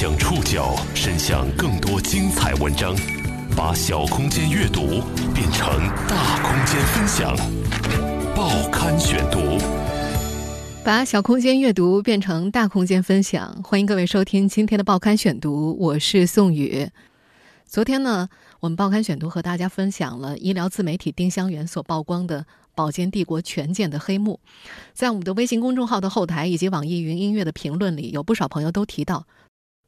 将触角伸向更多精彩文章，把小空间阅读变成大空间分享。报刊选读，把小空间阅读变成大空间分享。欢迎各位收听今天的报刊选读，我是宋宇。昨天呢，我们报刊选读和大家分享了医疗自媒体丁香园所曝光的保健帝国权健的黑幕。在我们的微信公众号的后台以及网易云音乐的评论里，有不少朋友都提到。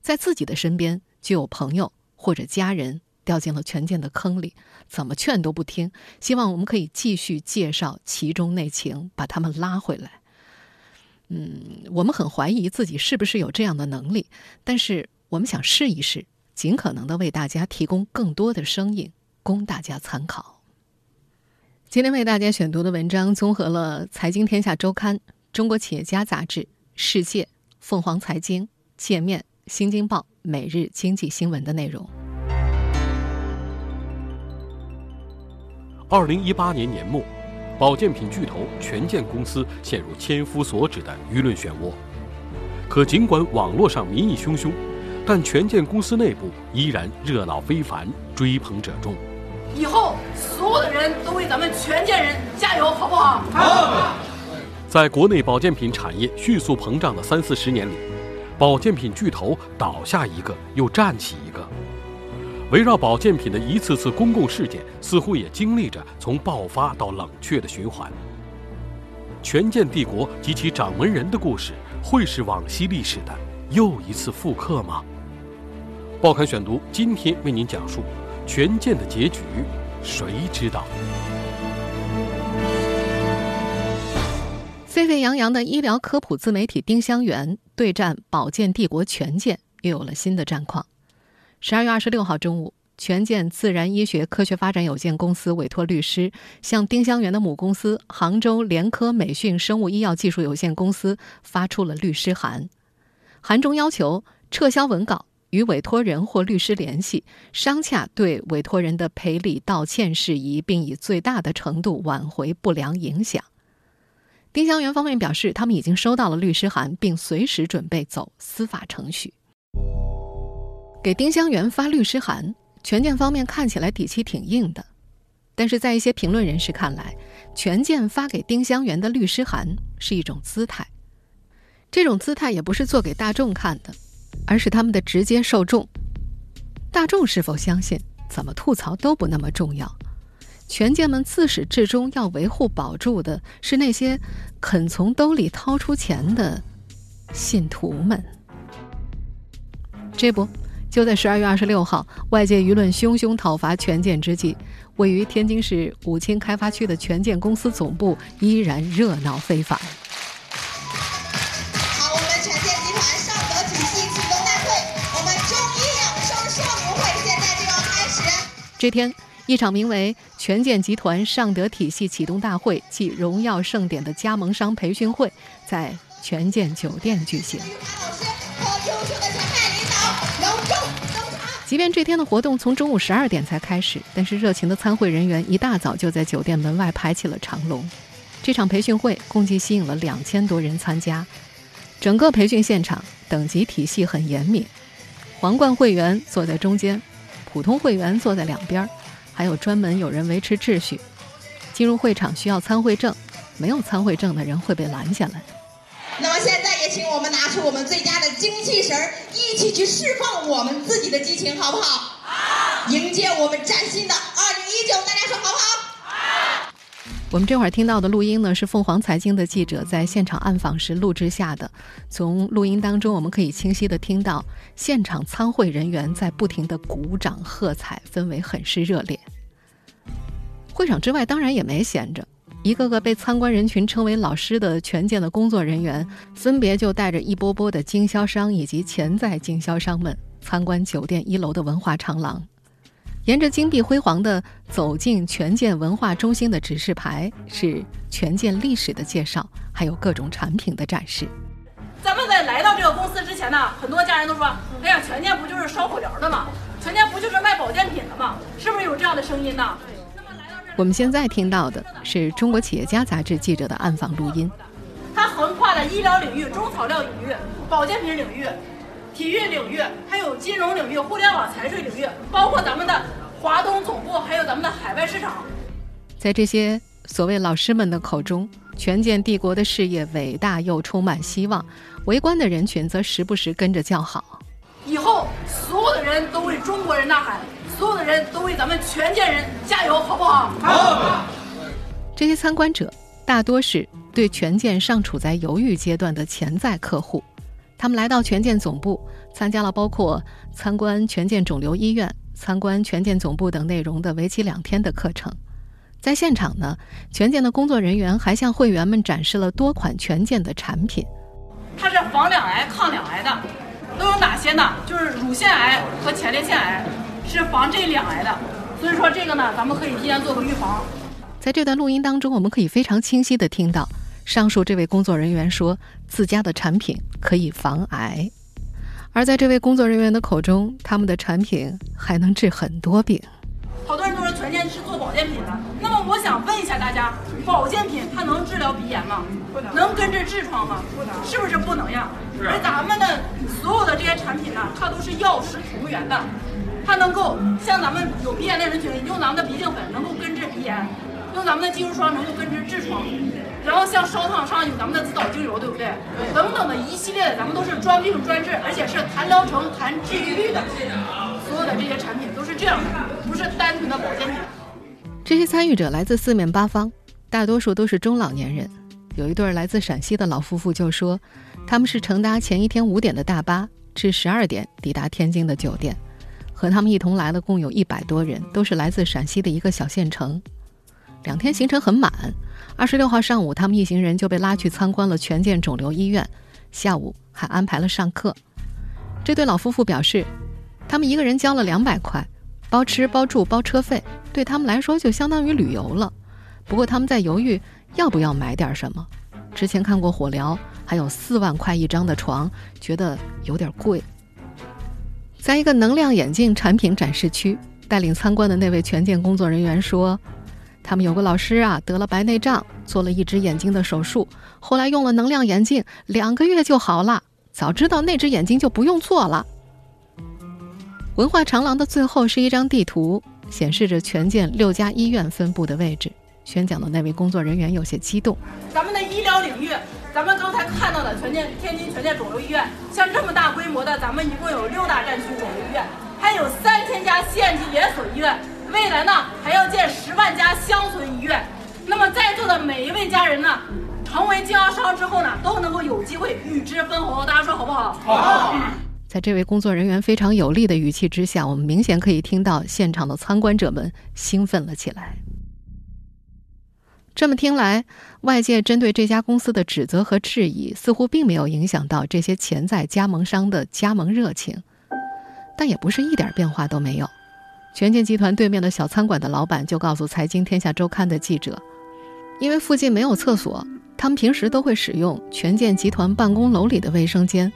在自己的身边就有朋友或者家人掉进了权健的坑里，怎么劝都不听。希望我们可以继续介绍其中内情，把他们拉回来。嗯，我们很怀疑自己是不是有这样的能力，但是我们想试一试，尽可能的为大家提供更多的声音，供大家参考。今天为大家选读的文章综合了《财经天下周刊》、《中国企业家杂志》、《世界》、《凤凰财经》、《界面》。《新京报》每日经济新闻的内容。二零一八年年末，保健品巨头权健公司陷入千夫所指的舆论漩涡。可尽管网络上民意汹汹，但权健公司内部依然热闹非凡，追捧者众。以后所有的人都为咱们权健人加油，好不好？好。在国内保健品产业迅速膨胀的三四十年里。保健品巨头倒下一个，又站起一个。围绕保健品的一次次公共事件，似乎也经历着从爆发到冷却的循环。权健帝国及其掌门人的故事，会是往昔历史的又一次复刻吗？报刊选读今天为您讲述权健的结局，谁知道？沸沸扬扬的医疗科普自媒体丁香园对战保健帝国权健，又有了新的战况。十二月二十六号中午，权健自然医学科学发展有限公司委托律师向丁香园的母公司杭州联科美讯生物医药技术有限公司发出了律师函，函中要求撤销文稿，与委托人或律师联系，商洽对委托人的赔礼道歉事宜，并以最大的程度挽回不良影响。丁香园方面表示，他们已经收到了律师函，并随时准备走司法程序。给丁香园发律师函，权健方面看起来底气挺硬的，但是在一些评论人士看来，权健发给丁香园的律师函是一种姿态。这种姿态也不是做给大众看的，而是他们的直接受众。大众是否相信，怎么吐槽都不那么重要。权健们自始至终要维护保住的是那些肯从兜里掏出钱的信徒们。这不，就在十二月二十六号，外界舆论汹汹讨伐权健之际，位于天津市武清开发区的权健公司总部依然热闹非凡。好，我们权健集团尚德体系启动大会，我们中医养生少年会现在就要开始。这天。一场名为“权健集团尚德体系启动大会暨荣耀盛典”的加盟商培训会在权健酒店举行。即便这天的活动从中午十二点才开始，但是热情的参会人员一大早就在酒店门外排起了长龙。这场培训会共计吸引了两千多人参加。整个培训现场等级体系很严密，皇冠会员坐在中间，普通会员坐在两边儿。还有专门有人维持秩序。进入会场需要参会证，没有参会证的人会被拦下来。那么现在也请我们拿出我们最佳的精气神儿，一起去释放我们自己的激情，好不好？好。迎接我们崭新的二零一九，大家说好不好？我们这会儿听到的录音呢，是凤凰财经的记者在现场暗访时录制下的。从录音当中，我们可以清晰的听到现场参会人员在不停的鼓掌喝彩，氛围很是热烈。会场之外当然也没闲着，一个个被参观人群称为“老师”的权健的工作人员，分别就带着一波波的经销商以及潜在经销商们参观酒店一楼的文化长廊。沿着金碧辉煌的走进权健文化中心的指示牌，是权健历史的介绍，还有各种产品的展示。咱们在来到这个公司之前呢，很多家人都说：“哎呀，权健不就是烧火疗的吗？权健不就是卖保健品的吗？是不是有这样的声音呢？”我们现在听到的是中国企业家杂志记者的暗访录音。它横跨了医疗领域、中草药领域、保健品领域。体育领域，还有金融领域、互联网、财税领域，包括咱们的华东总部，还有咱们的海外市场。在这些所谓老师们的口中，权健帝国的事业伟大又充满希望，围观的人群则时不时跟着叫好。以后所有的人都为中国人呐喊，所有的人都为咱们权健人加油，好不好？好。这些参观者大多是对权健尚处在犹豫阶段的潜在客户，他们来到权健总部，参加了包括参观权健肿瘤医院、参观权健总部等内容的为期两天的课程。在现场呢，权健的工作人员还向会员们展示了多款权健的产品。它是防两癌、抗两癌的，都有哪些呢？就是乳腺癌和前列腺癌，是防这两癌的。所以说这个呢，咱们可以提前做个预防。在这段录音当中，我们可以非常清晰地听到上述这位工作人员说自家的产品可以防癌，而在这位工作人员的口中，他们的产品还能治很多病。好多人都说全健是做保健品的，那么我想问一下大家，保健品它能治疗鼻炎吗？不能。能根治痔疮吗？不能。是不是不能呀？是而咱们的所有的这些产品呢，它都是药食同源的，它能够像咱们有鼻炎的人群，用咱们的鼻镜粉能够根治鼻炎，用咱们的肌肤霜能够根治痔疮，然后像烧烫伤有咱们的紫藻精油，对不对？等等的一系列的，咱们都是专病专治，而且是谈疗程、谈治愈率的。所有的这些产品都是这样的。不是单纯的保健品。这些参与者来自四面八方，大多数都是中老年人。有一对来自陕西的老夫妇就说，他们是乘搭前一天五点的大巴，至十二点抵达天津的酒店。和他们一同来的共有一百多人，都是来自陕西的一个小县城。两天行程很满。二十六号上午，他们一行人就被拉去参观了权健肿瘤医院，下午还安排了上课。这对老夫妇表示，他们一个人交了两百块。包吃包住包车费，对他们来说就相当于旅游了。不过他们在犹豫要不要买点什么。之前看过火疗，还有四万块一张的床，觉得有点贵。在一个能量眼镜产品展示区，带领参观的那位权健工作人员说：“他们有个老师啊，得了白内障，做了一只眼睛的手术，后来用了能量眼镜，两个月就好了。早知道那只眼睛就不用做了。”文化长廊的最后是一张地图，显示着权健六家医院分布的位置。宣讲的那位工作人员有些激动。咱们的医疗领域，咱们刚才看到的权健天津权健肿瘤医院，像这么大规模的，咱们一共有六大战区肿瘤医院，还有三千家县级连锁医院。未来呢，还要建十万家乡村医院。那么在座的每一位家人呢，成为经销商之后呢，都能够有机会与之分红。大家说好不好？好。在这位工作人员非常有力的语气之下，我们明显可以听到现场的参观者们兴奋了起来。这么听来，外界针对这家公司的指责和质疑似乎并没有影响到这些潜在加盟商的加盟热情，但也不是一点变化都没有。权健集团对面的小餐馆的老板就告诉《财经天下周刊》的记者，因为附近没有厕所，他们平时都会使用权健集团办公楼里的卫生间。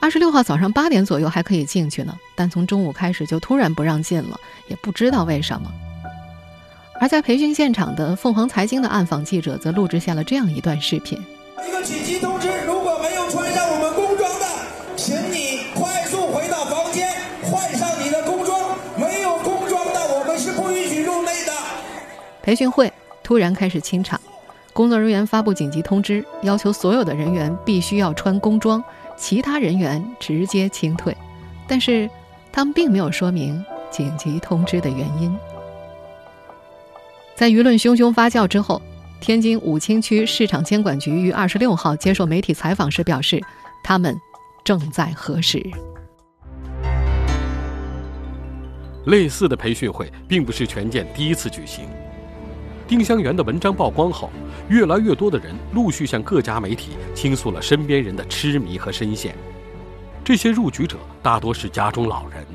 二十六号早上八点左右还可以进去呢，但从中午开始就突然不让进了，也不知道为什么。而在培训现场的凤凰财经的暗访记者则录制下了这样一段视频：一个紧急通培训会突然开始清场，工作人员发布紧急通知，要求所有的人员必须要穿工装。其他人员直接清退，但是他们并没有说明紧急通知的原因。在舆论汹汹发酵之后，天津武清区市场监管局于二十六号接受媒体采访时表示，他们正在核实。类似的培训会并不是权健第一次举行。丁香园的文章曝光后，越来越多的人陆续向各家媒体倾诉了身边人的痴迷和深陷。这些入局者大多是家中老人，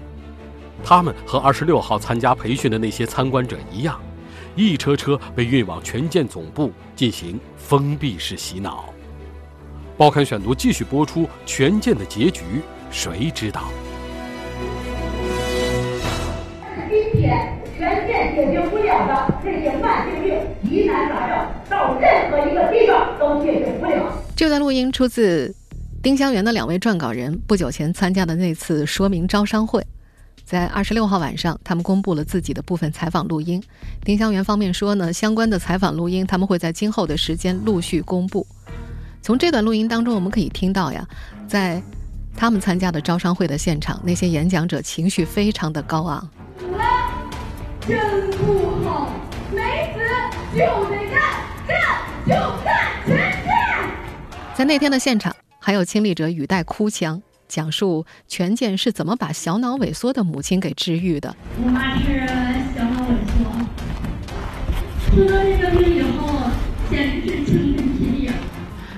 他们和二十六号参加培训的那些参观者一样，一车车被运往权健总部进行封闭式洗脑。报刊选读继续播出，权健的结局谁知道？今天。全健解决不了的这些慢性病、疑这段录音出自丁香园的两位撰稿人不久前参加的那次说明招商会，在二十六号晚上，他们公布了自己的部分采访录音。丁香园方面说呢，相关的采访录音他们会在今后的时间陆续公布。从这段录音当中，我们可以听到呀，在他们参加的招商会的现场，那些演讲者情绪非常的高昂。真不好，没死就得干，干就干全线。在那天的现场，还有亲历者语带哭腔，讲述权健是怎么把小脑萎缩的母亲给治愈的。我妈是小脑萎缩，得了这个病以后，简直是晴天霹雳。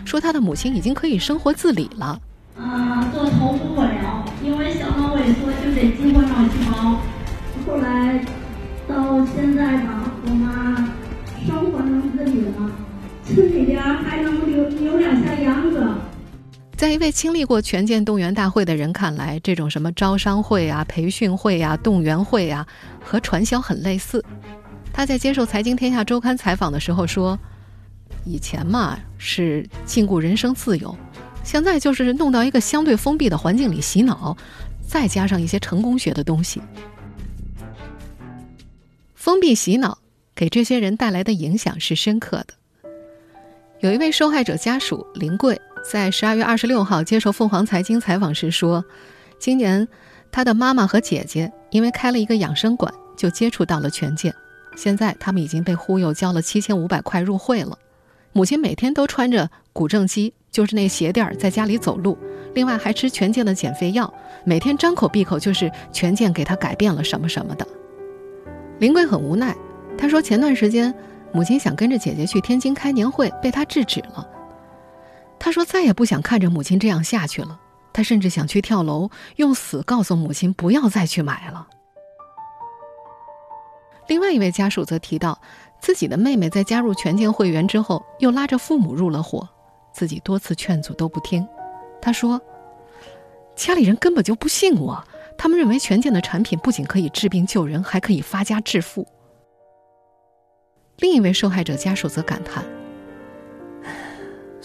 说他的母亲已经可以生活自理了。啊，做头部火疗，因为小脑萎缩就得激活脑细胞。后来到现在吧，我妈生活能自理了，村里边还能留。在一位经历过权健动员大会的人看来，这种什么招商会啊、培训会啊、动员会啊，和传销很类似。他在接受《财经天下周刊》采访的时候说。以前嘛是禁锢人身自由，现在就是弄到一个相对封闭的环境里洗脑，再加上一些成功学的东西。封闭洗脑给这些人带来的影响是深刻的。有一位受害者家属林贵在十二月二十六号接受凤凰财经采访时说，今年他的妈妈和姐姐因为开了一个养生馆，就接触到了权健，现在他们已经被忽悠交了七千五百块入会了。母亲每天都穿着古正机，就是那鞋垫儿，在家里走路。另外还吃权健的减肥药，每天张口闭口就是权健给他改变了什么什么的。林贵很无奈，他说前段时间母亲想跟着姐姐去天津开年会，被他制止了。他说再也不想看着母亲这样下去了，他甚至想去跳楼，用死告诉母亲不要再去买了。另外一位家属则提到。自己的妹妹在加入权健会员之后，又拉着父母入了伙，自己多次劝阻都不听。他说：“家里人根本就不信我，他们认为权健的产品不仅可以治病救人，还可以发家致富。”另一位受害者家属则感叹：“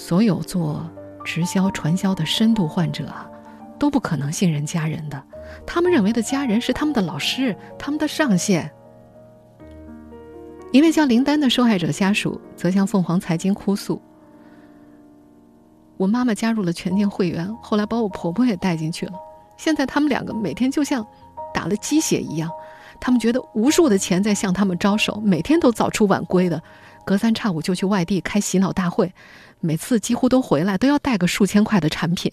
所有做直销传销的深度患者啊，都不可能信任家人的，他们认为的家人是他们的老师，他们的上线。”一位叫林丹的受害者家属则向凤凰财经哭诉：“我妈妈加入了全健会员，后来把我婆婆也带进去了。现在他们两个每天就像打了鸡血一样，他们觉得无数的钱在向他们招手，每天都早出晚归的，隔三差五就去外地开洗脑大会，每次几乎都回来都要带个数千块的产品。”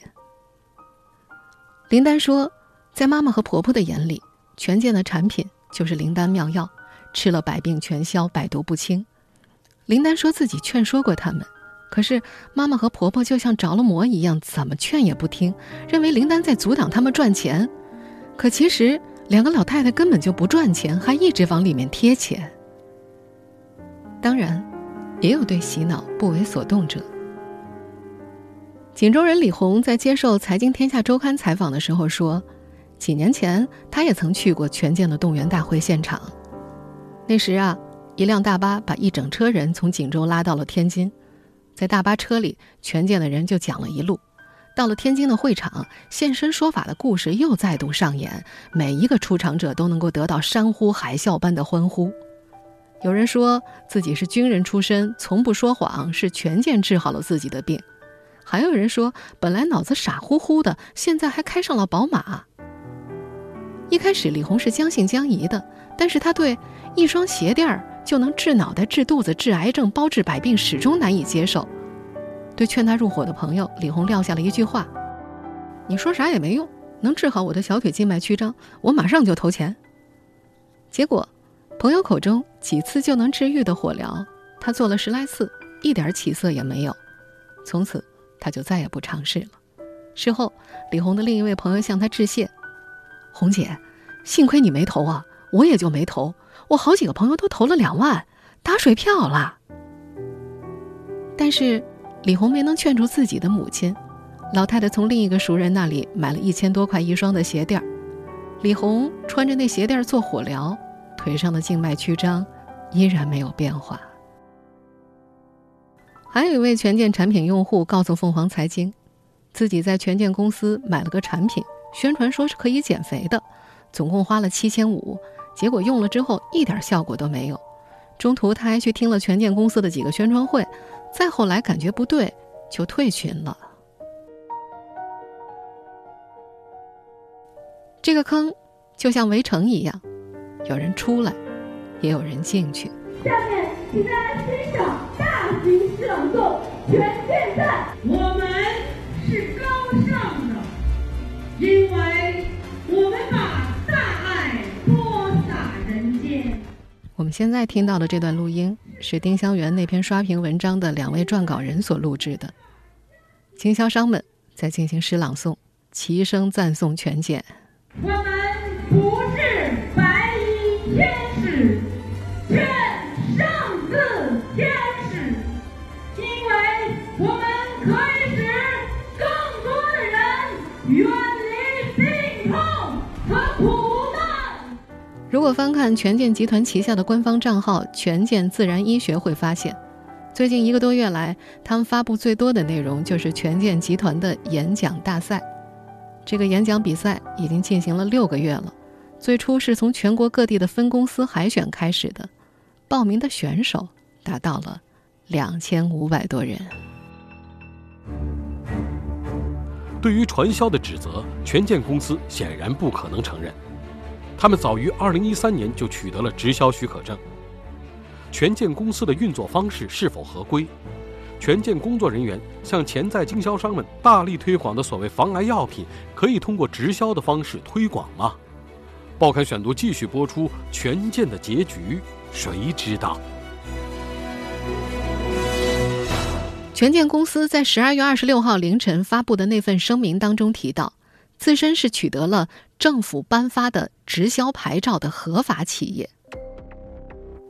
林丹说：“在妈妈和婆婆的眼里，权健的产品就是灵丹妙药。”吃了百病全消，百毒不侵。林丹说自己劝说过他们，可是妈妈和婆婆就像着了魔一样，怎么劝也不听，认为林丹在阻挡他们赚钱。可其实两个老太太根本就不赚钱，还一直往里面贴钱。当然，也有对洗脑不为所动者。锦州人李红在接受《财经天下周刊》采访的时候说，几年前他也曾去过权健的动员大会现场。那时啊，一辆大巴把一整车人从锦州拉到了天津，在大巴车里，权健的人就讲了一路。到了天津的会场，现身说法的故事又再度上演，每一个出场者都能够得到山呼海啸般的欢呼。有人说自己是军人出身，从不说谎，是权健治好了自己的病；还有人说本来脑子傻乎乎的，现在还开上了宝马。一开始李红是将信将疑的，但是他对。一双鞋垫儿就能治脑袋、治肚子、治癌症、包治百病，始终难以接受。对劝他入伙的朋友，李红撂下了一句话：“你说啥也没用，能治好我的小腿静脉曲张，我马上就投钱。”结果，朋友口中几次就能治愈的火疗，他做了十来次，一点起色也没有。从此，他就再也不尝试了。事后，李红的另一位朋友向他致谢：“红姐，幸亏你没投啊，我也就没投。”我好几个朋友都投了两万，打水漂了。但是李红没能劝住自己的母亲，老太太从另一个熟人那里买了一千多块一双的鞋垫儿。李红穿着那鞋垫做火疗，腿上的静脉曲张依然没有变化。还有一位权健产品用户告诉凤凰财经，自己在权健公司买了个产品，宣传说是可以减肥的，总共花了七千五，结果用了之后一点效果都没有。中途他还去听了权健公司的几个宣传会，再后来感觉不对，就退群了。这个坑就像围城一样，有人出来，也有人进去。下面，请大家欣赏诗朗诵《权健在》。我们是高尚的，因为我们把大爱播撒人间。我们现在听到的这段录音是丁香园那篇刷屏文章的两位撰稿人所录制的，经销商们在进行诗朗诵，齐声赞颂权健。我们不是白衣天使，果翻看权健集团旗下的官方账号“权健自然医学”，会发现，最近一个多月来，他们发布最多的内容就是权健集团的演讲大赛。这个演讲比赛已经进行了六个月了，最初是从全国各地的分公司海选开始的，报名的选手达到了两千五百多人。对于传销的指责，权健公司显然不可能承认，他们早于二零一三年就取得了直销许可证。权健公司的运作方式是否合规？权健工作人员向潜在经销商们大力推广的所谓防癌药品，可以通过直销的方式推广吗？报刊选读继续播出，权健的结局谁知道？权健公司在十二月二十六号凌晨发布的那份声明当中提到，自身是取得了政府颁发的直销牌照的合法企业。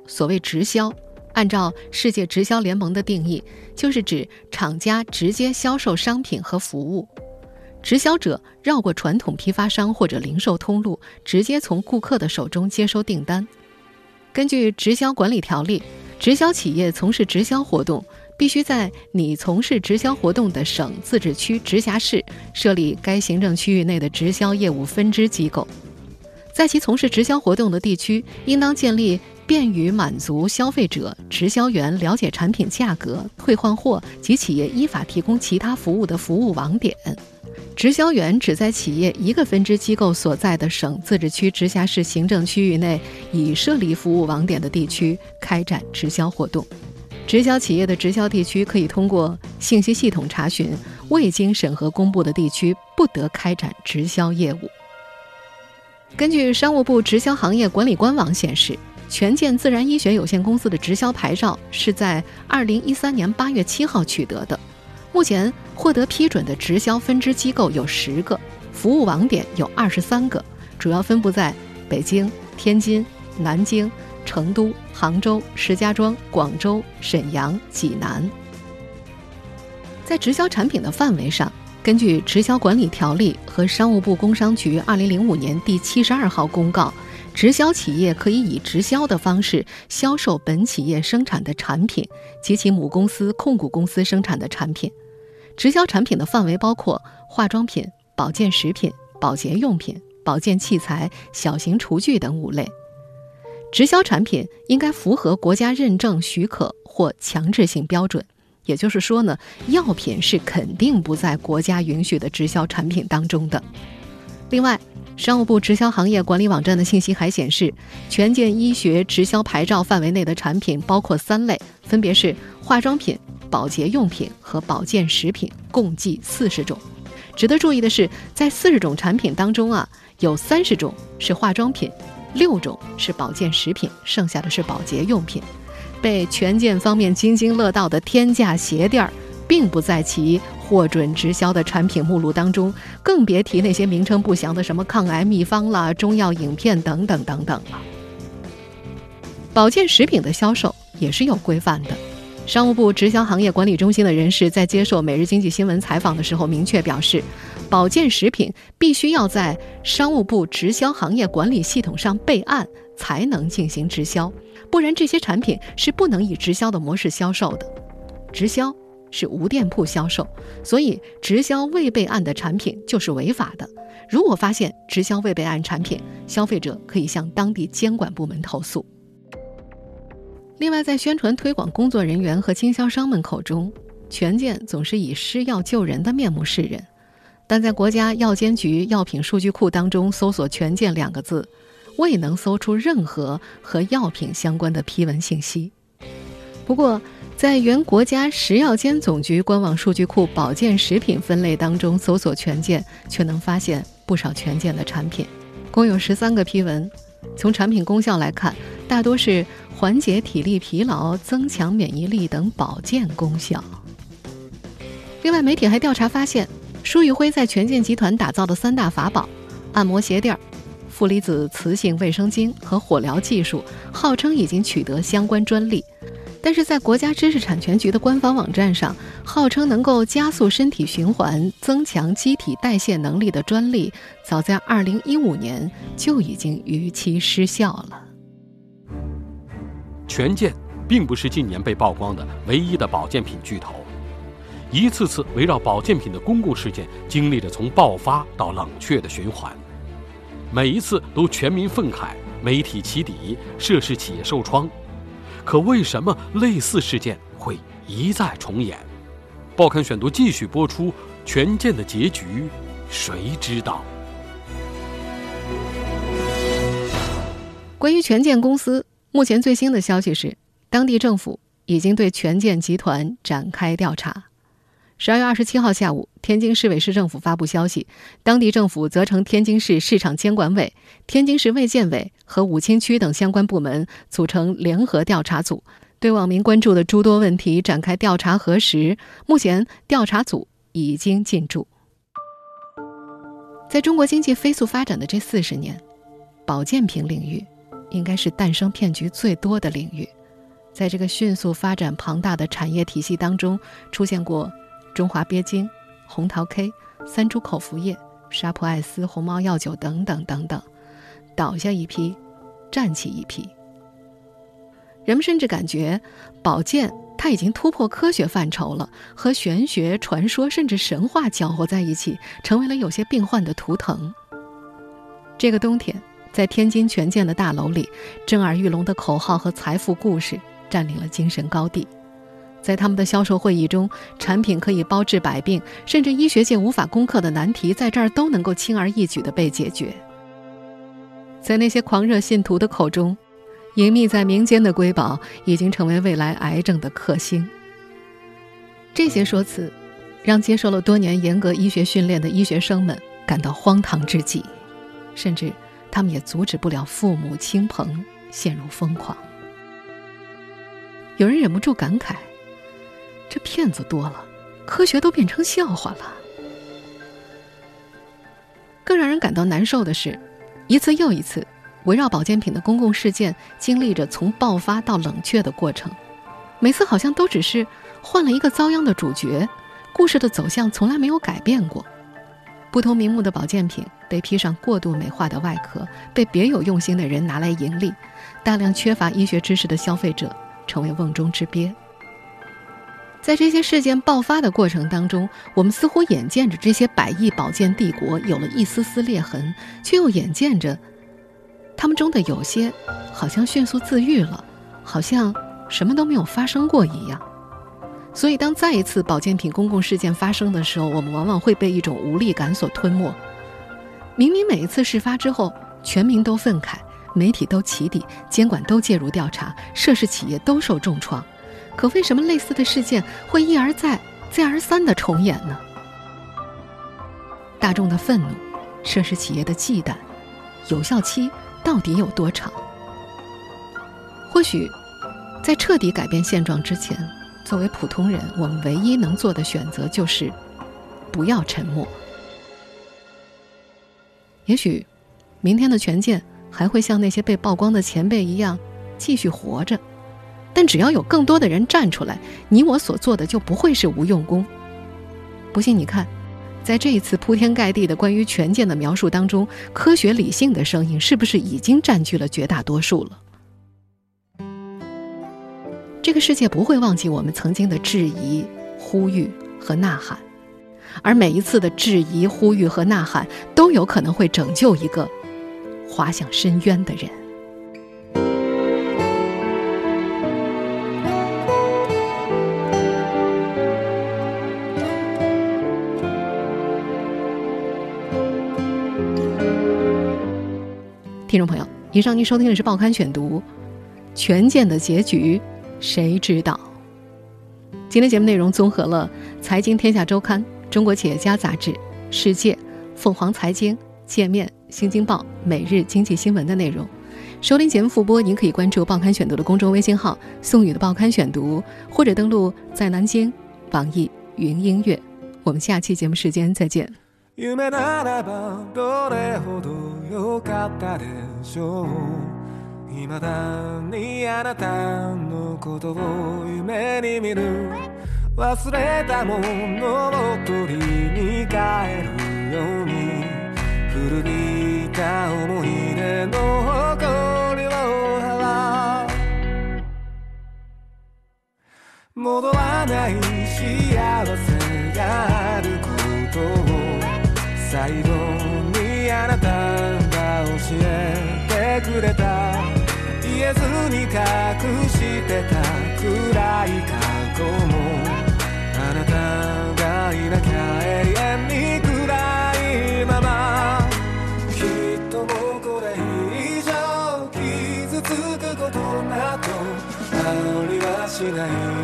所谓直销。按照世界直销联盟的定义，就是指厂家直接销售商品和服务，直销者绕过传统批发商或者零售通路，直接从顾客的手中接收订单。根据直销管理条例，直销企业从事直销活动，必须在拟从事直销活动的省、自治区、直辖市设立该行政区域内的直销业务分支机构，在其从事直销活动的地区，应当建立。便于满足消费者、直销员了解产品价格、退换货及企业依法提供其他服务的服务网点。直销员只在企业一个分支机构所在的省、自治区、直辖市行政区域内已设立服务网点的地区开展直销活动。直销企业的直销地区可以通过信息系统查询，未经审核公布的地区不得开展直销业务。根据商务部直销行业管理官网显示。权健自然医学有限公司的直销牌照是在二零一三年八月七号取得的。目前获得批准的直销分支机构有十个，服务网点有二十三个，主要分布在北京、天津、南京、成都、杭州、石家庄、广州、沈阳、济南。在直销产品的范围上，根据《直销管理条例》和商务部工商局二零零五年第七十二号公告。直销企业可以以直销的方式销售本企业生产的产品及其母公司、控股公司生产的产品。直销产品的范围包括化妆品、保健食品、保洁用品、保健器材、小型厨具等五类。直销产品应该符合国家认证许可或强制性标准，也就是说呢，药品是肯定不在国家允许的直销产品当中的。另外，商务部直销行业管理网站的信息还显示，权健医学直销牌照范围内的产品包括三类，分别是化妆品、保洁用品和保健食品，共计四十种。值得注意的是，在四十种产品当中啊，有三十种是化妆品，六种是保健食品，剩下的是保洁用品。被权健方面津津乐道的天价鞋垫儿，并不在其。获准直销的产品目录当中，更别提那些名称不详的什么抗癌秘方啦、中药影片等等等等了。保健食品的销售也是有规范的。商务部直销行业管理中心的人士在接受《每日经济新闻》采访的时候明确表示，保健食品必须要在商务部直销行业管理系统上备案才能进行直销，不然这些产品是不能以直销的模式销售的。直销。是无店铺销售，所以直销未备案的产品就是违法的。如果发现直销未备案产品，消费者可以向当地监管部门投诉。另外，在宣传推广工作人员和经销商们口中，权健总是以施药救人的面目示人，但在国家药监局药品数据库当中搜索“权健”两个字，未能搜出任何和药品相关的批文信息。不过，在原国家食药监总局官网数据库保健食品分类当中搜索“权健”，却能发现不少权健的产品，共有十三个批文。从产品功效来看，大多是缓解体力疲劳、增强免疫力等保健功效。另外，媒体还调查发现，舒玉辉在权健集团打造的三大法宝——按摩鞋垫、负离子磁性卫生巾和火疗技术，号称已经取得相关专利。但是在国家知识产权局的官方网站上，号称能够加速身体循环、增强机体代谢能力的专利，早在2015年就已经逾期失效了。权健并不是近年被曝光的唯一的保健品巨头，一次次围绕保健品的公共事件，经历着从爆发到冷却的循环，每一次都全民愤慨，媒体起底，涉事企业受创。可为什么类似事件会一再重演？报刊选读继续播出，权健的结局，谁知道？关于权健公司，目前最新的消息是，当地政府已经对权健集团展开调查。十二月二十七号下午，天津市委市政府发布消息，当地政府责成天津市市场监管委、天津市卫健委和武清区等相关部门组成联合调查组，对网民关注的诸多问题展开调查核实。目前，调查组已经进驻。在中国经济飞速发展的这四十年，保健品领域应该是诞生骗局最多的领域。在这个迅速发展庞大的产业体系当中，出现过。中华鳖精、红桃 K、三株口服液、沙普爱思、鸿茅药酒等等等等，倒下一批，站起一批。人们甚至感觉，保健它已经突破科学范畴了，和玄学、传说甚至神话搅和在一起，成为了有些病患的图腾。这个冬天，在天津权健的大楼里，震耳欲聋的口号和财富故事占领了精神高地。在他们的销售会议中，产品可以包治百病，甚至医学界无法攻克的难题，在这儿都能够轻而易举地被解决。在那些狂热信徒的口中，隐秘在民间的瑰宝已经成为未来癌症的克星。这些说辞，让接受了多年严格医学训练的医学生们感到荒唐至极，甚至他们也阻止不了父母亲朋陷入疯狂。有人忍不住感慨。这骗子多了，科学都变成笑话了。更让人感到难受的是，一次又一次围绕保健品的公共事件，经历着从爆发到冷却的过程。每次好像都只是换了一个遭殃的主角，故事的走向从来没有改变过。不同名目的保健品被披上过度美化的外壳，被别有用心的人拿来盈利，大量缺乏医学知识的消费者成为瓮中之鳖。在这些事件爆发的过程当中，我们似乎眼见着这些百亿保健帝国有了一丝丝裂痕，却又眼见着他们中的有些好像迅速自愈了，好像什么都没有发生过一样。所以，当再一次保健品公共事件发生的时候，我们往往会被一种无力感所吞没。明明每一次事发之后，全民都愤慨，媒体都起底，监管都介入调查，涉事企业都受重创。可为什么类似的事件会一而再、再而三的重演呢？大众的愤怒、涉事企业的忌惮，有效期到底有多长？或许，在彻底改变现状之前，作为普通人，我们唯一能做的选择就是不要沉默。也许，明天的权健还会像那些被曝光的前辈一样，继续活着。但只要有更多的人站出来，你我所做的就不会是无用功。不信你看，在这一次铺天盖地的关于权健的描述当中，科学理性的声音是不是已经占据了绝大多数了？这个世界不会忘记我们曾经的质疑、呼吁和呐喊，而每一次的质疑、呼吁和呐喊，都有可能会拯救一个滑向深渊的人。听众朋友，以上您收听的是《报刊选读》，权健的结局谁知道？今天节目内容综合了《财经天下周刊》、《中国企业家杂志》、《世界》、《凤凰财经》、《界面》、《新京报》、《每日经济新闻》的内容。收听节目复播，您可以关注《报刊选读》的公众微信号“宋宇的报刊选读”，或者登录在南京网易云音乐。我们下期节目时间再见。夢ならばどれほど良かったで しょう未だにあなたのことを夢に見る忘れたものを取りに帰るように古びた思い出の誇りを払う戻らない幸せがあることを最後隠してた暗い過去もあなたがいなきゃ永遠に暗いまま。きっともうこれ以上傷つくことなどありはしない。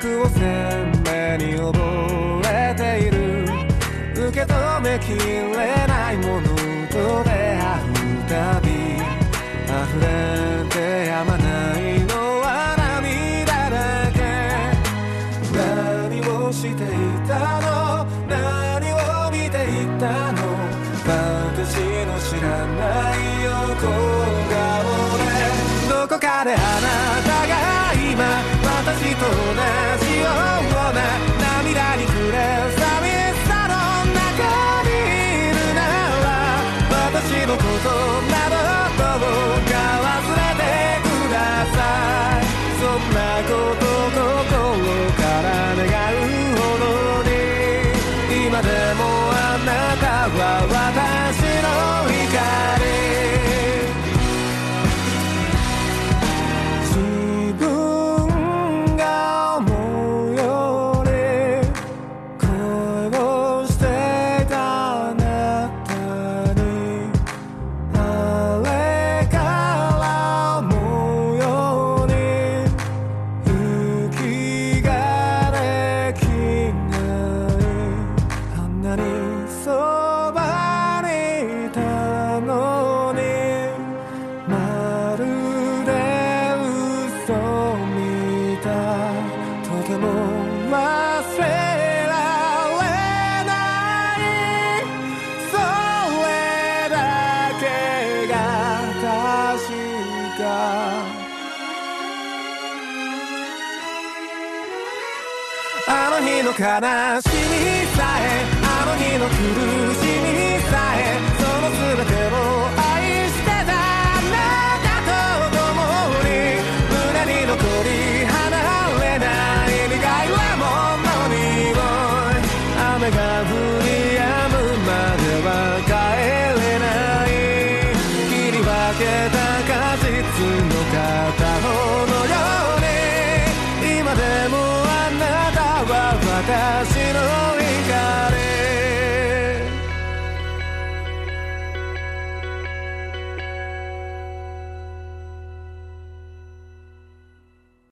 幕を悲しみさえあの日の苦しみ